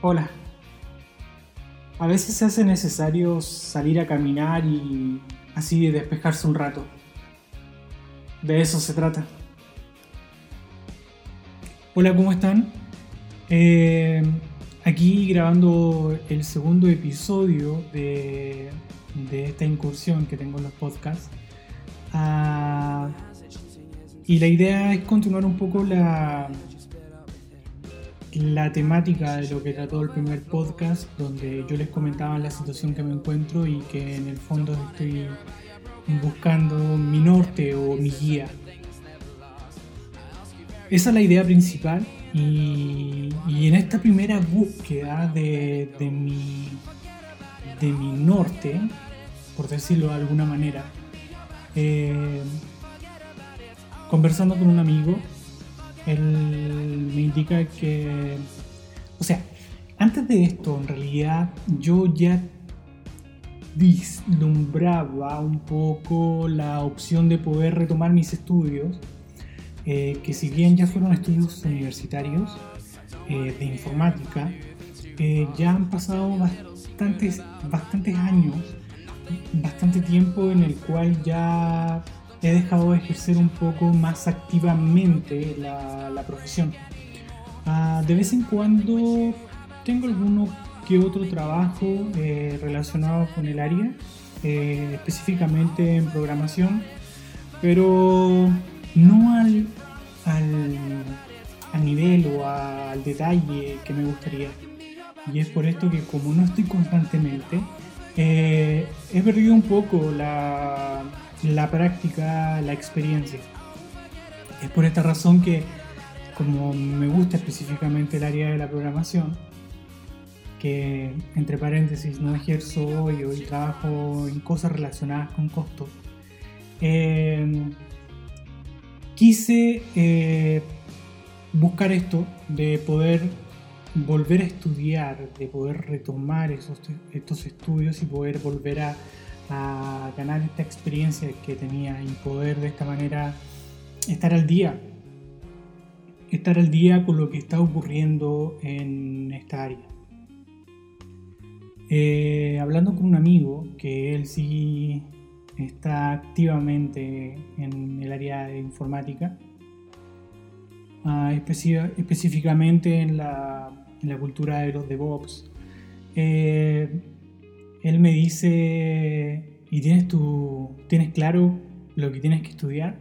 Hola. A veces se hace necesario salir a caminar y así despejarse un rato. De eso se trata. Hola, ¿cómo están? Eh, aquí grabando el segundo episodio de, de, esta incursión que tengo en los podcasts. Ah, y la idea es continuar un poco la, la temática de lo que trató el primer podcast, donde yo les comentaba la situación que me encuentro y que en el fondo estoy buscando mi norte o mi guía. Esa es la idea principal y, en esta primera búsqueda de, mi, de mi norte, por decirlo de alguna manera, eh, conversando con un amigo, él me indica que, o sea, antes de esto, en realidad, yo ya vislumbraba un poco la opción de poder retomar mis estudios, eh, que si bien ya fueron estudios universitarios eh, de informática, eh, ya han pasado bastantes, bastantes años, bastante tiempo en el cual ya he dejado de ejercer un poco más activamente la, profesión. Ah, de vez en cuando tengo alguno que otro trabajo eh, relacionado con el área, eh, específicamente en programación, pero no al, al, nivel o al detalle que me gustaría. Y es por esto que como no estoy constantemente, eh, he perdido un poco la, la práctica, la experiencia. Es por esta razón que, como me gusta específicamente el área de la programación, que entre paréntesis no ejerzo hoy, hoy trabajo en cosas relacionadas con costos, em, quise eh, buscar esto de poder volver a estudiar, de poder retomar esos, estos estudios y poder volver a a ganar esta experiencia que tenía y poder de esta manera estar al día, estar al día con lo que está ocurriendo en esta área. Eh, hablando con un amigo que él sí está activamente en el área de informática, ah, específicamente en la, cultura de los DevOps, eh, él me dice, ¿y tienes, tu, tienes claro lo que tienes que estudiar?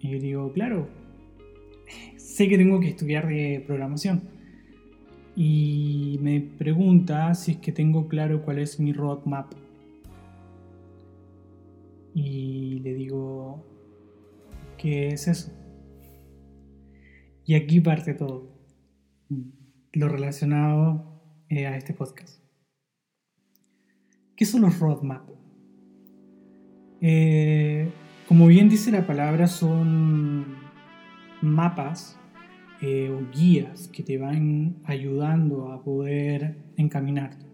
Y yo digo, claro, sé que tengo que estudiar de programación. Y me pregunta si es que tengo claro cuál es mi roadmap. Y le digo, ¿qué es eso? Y aquí parte todo, lo relacionado eh, a este podcast. ¿Qué son los roadmap? Eh, como bien dice la palabra, son mapas eh, o guías que te van ayudando a poder encaminarte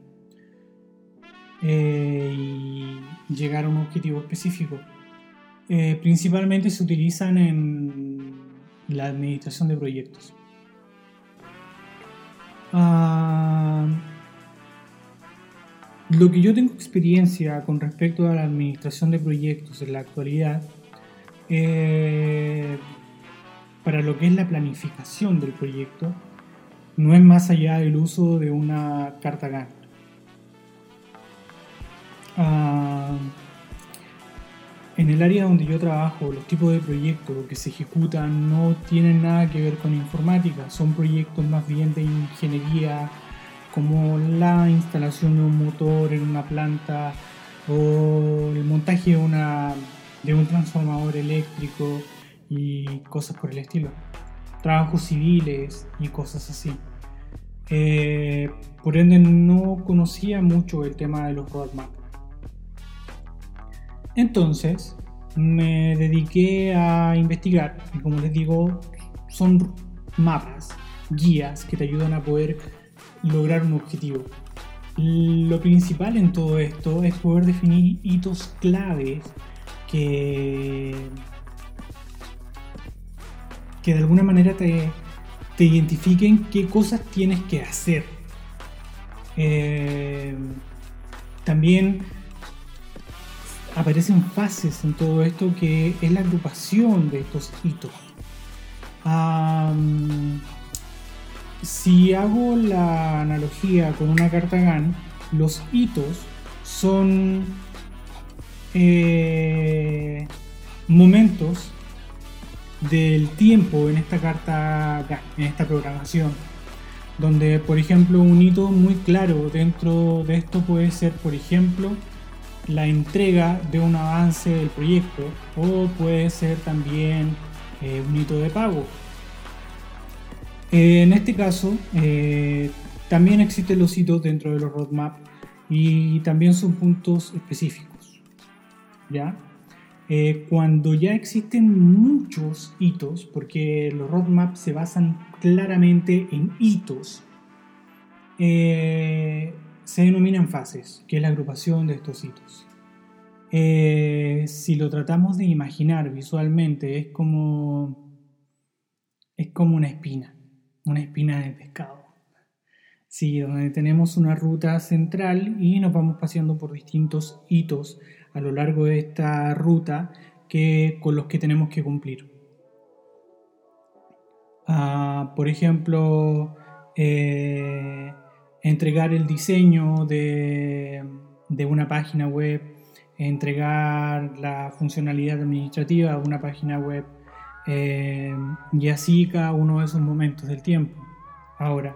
eh, y llegar a un objetivo específico. principalmente se utilizan en la administración de proyectos. Ah, lo que yo tengo experiencia con respecto a la administración de proyectos en la actualidad, eh, para lo que es la planificación del proyecto, no es más allá del uso de una carta Gantt. Ah, en el área donde yo trabajo, los tipos de proyectos que se ejecutan no tienen nada que ver con informática, son proyectos más bien de ingeniería como la instalación de un motor en una planta o el montaje de, una, un transformador eléctrico y cosas por el estilo. Trabajos civiles y cosas así. Eh, por ende no conocía mucho el tema de los roadmaps. Entonces me dediqué a investigar y como les digo son mapas, guías que te ayudan a poder lograr un objetivo. Lo principal en todo esto es poder definir hitos claves que, que de alguna manera te, te identifiquen qué cosas tienes que hacer Eh, también aparecen fases en todo esto que es la agrupación de estos hitos. Si hago la analogía con una carta GAN, los hitos son eh, momentos del tiempo en esta carta GAN, en esta programación. Donde, por ejemplo, un hito muy claro dentro de esto puede ser, por ejemplo, la entrega de un avance del proyecto o puede ser también eh, un hito de pago. Eh, en este caso, eh, también existen los hitos dentro de los roadmap y también son puntos específicos. ¿ya? cuando ya existen muchos hitos, porque los roadmaps se basan claramente en hitos, se denominan fases, que es la agrupación de estos hitos. Eh, si lo tratamos de imaginar visualmente, es como, es como una espina, una espina de pescado. Sí, donde tenemos una ruta central y nos vamos paseando por distintos hitos a lo largo de esta ruta que, con los que tenemos que cumplir. Ah, por ejemplo, eh, entregar el diseño de, una página web, entregar la funcionalidad administrativa de una página web eh, y así cada uno de esos momentos del tiempo. Ahora,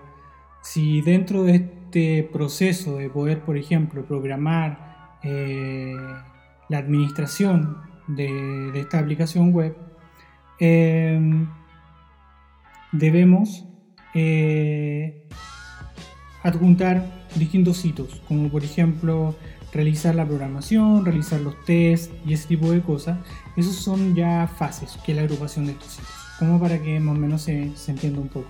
si dentro de este proceso de poder, por ejemplo, programar eh, la administración de, esta aplicación web, eh, debemos adjuntar distintos hitos, como por ejemplo realizar la programación, realizar los tests y ese tipo de cosas. Esos son ya fases, que es la agrupación de estos hitos, como para que más o menos se, entienda un poco.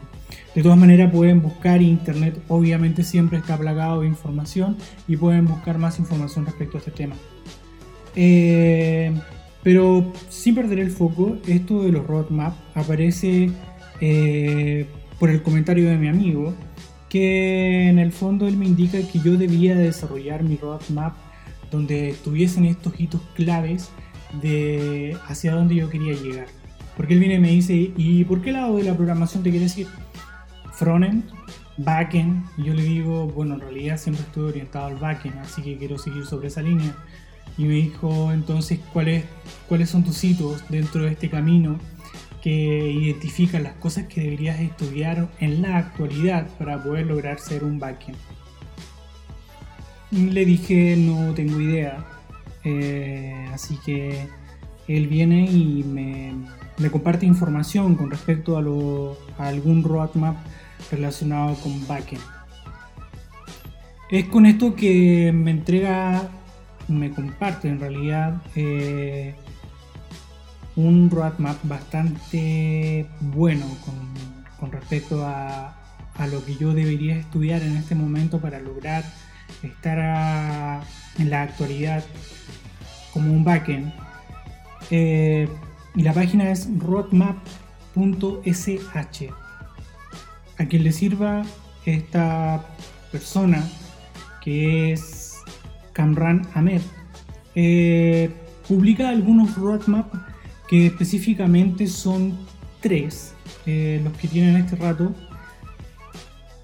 De todas maneras pueden buscar internet, obviamente siempre está plagado de información y pueden buscar más información respecto a este tema. Eh, pero sin perder el foco, esto de los roadmap aparece eh, por el comentario de mi amigo, que en el fondo él me indica que yo debía desarrollar mi roadmap donde tuviesen estos hitos claves de hacia dónde yo quería llegar. Porque él viene y me dice, ¿y por qué lado de la programación te quieres ir? Frontend, backend, y yo le digo, bueno, en realidad siempre estoy orientado al backend, así que quiero seguir sobre esa línea. Y me dijo, entonces, ¿cuáles, ¿cuáles son tus hitos dentro de este camino? Que identifican las cosas que deberías estudiar en la actualidad para poder lograr ser un backend. Le dije no tengo idea, eh, así que él viene y me, comparte información con respecto a, algún roadmap relacionado con backend. Es con esto que me entrega, me comparte en realidad eh, un roadmap bastante bueno con, respecto a, lo que yo debería estudiar en este momento para lograr estar en la actualidad como un backend. Eh, y la página es roadmap.sh. A quien le sirva esta persona que es Kamran Ahmed, eh, publica algunos roadmaps que específicamente son tres eh, los que tienen este rato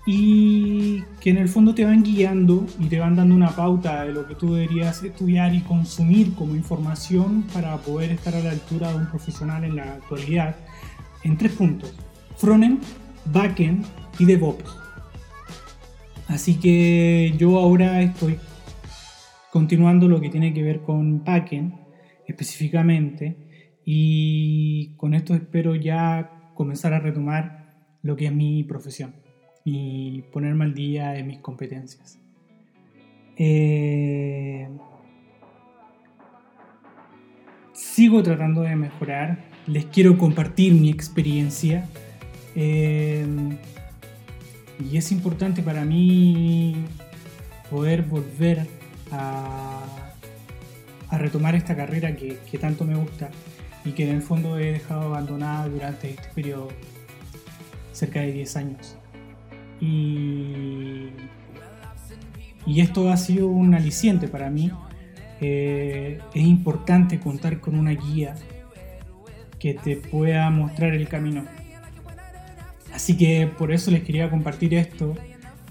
y que en el fondo te van guiando y te van dando una pauta de lo que tú deberías estudiar y consumir como información para poder estar a la altura de un profesional en la actualidad en tres puntos, frontend, backend y DevOps. Así que yo ahora estoy continuando lo que tiene que ver con backend específicamente y con esto espero ya comenzar a retomar lo que es mi profesión y ponerme al día en mis competencias. Eh, sigo tratando de mejorar, les quiero compartir mi experiencia. Eh, y es importante para mí poder volver a, retomar esta carrera que tanto me gusta y que en el fondo he dejado abandonada durante este periodo, cerca de 10 años. Y y esto ha sido un aliciente para mí. Eh, es importante contar con una guía que te pueda mostrar el camino. Así que por eso les quería compartir esto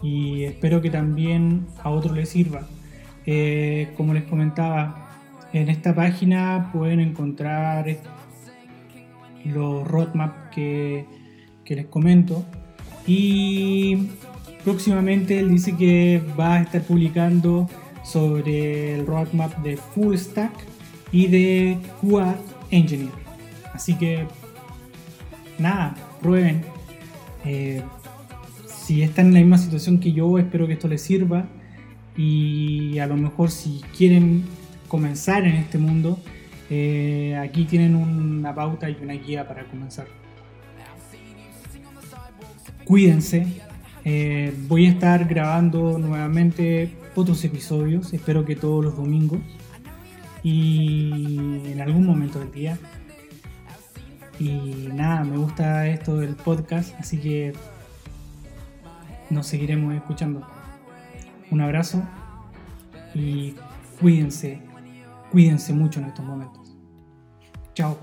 y espero que también a otros les sirva. Eh, como les comentaba, en esta página pueden encontrar los roadmaps que, les comento y próximamente él dice que va a estar publicando sobre el roadmap de Full Stack y de Quad Engineer. Así que nada, prueben. Eh, si están en la misma situación que yo, espero que esto les sirva. Y a lo mejor si quieren comenzar en este mundo, eh, aquí tienen una pauta y una guía para comenzar. Cuídense, eh, voy a estar grabando nuevamente otros episodios, espero que todos los domingos y en algún momento del día. Y nada, me gusta esto del podcast, así que nos seguiremos escuchando. Un abrazo y cuídense, cuídense mucho en estos momentos. Chao.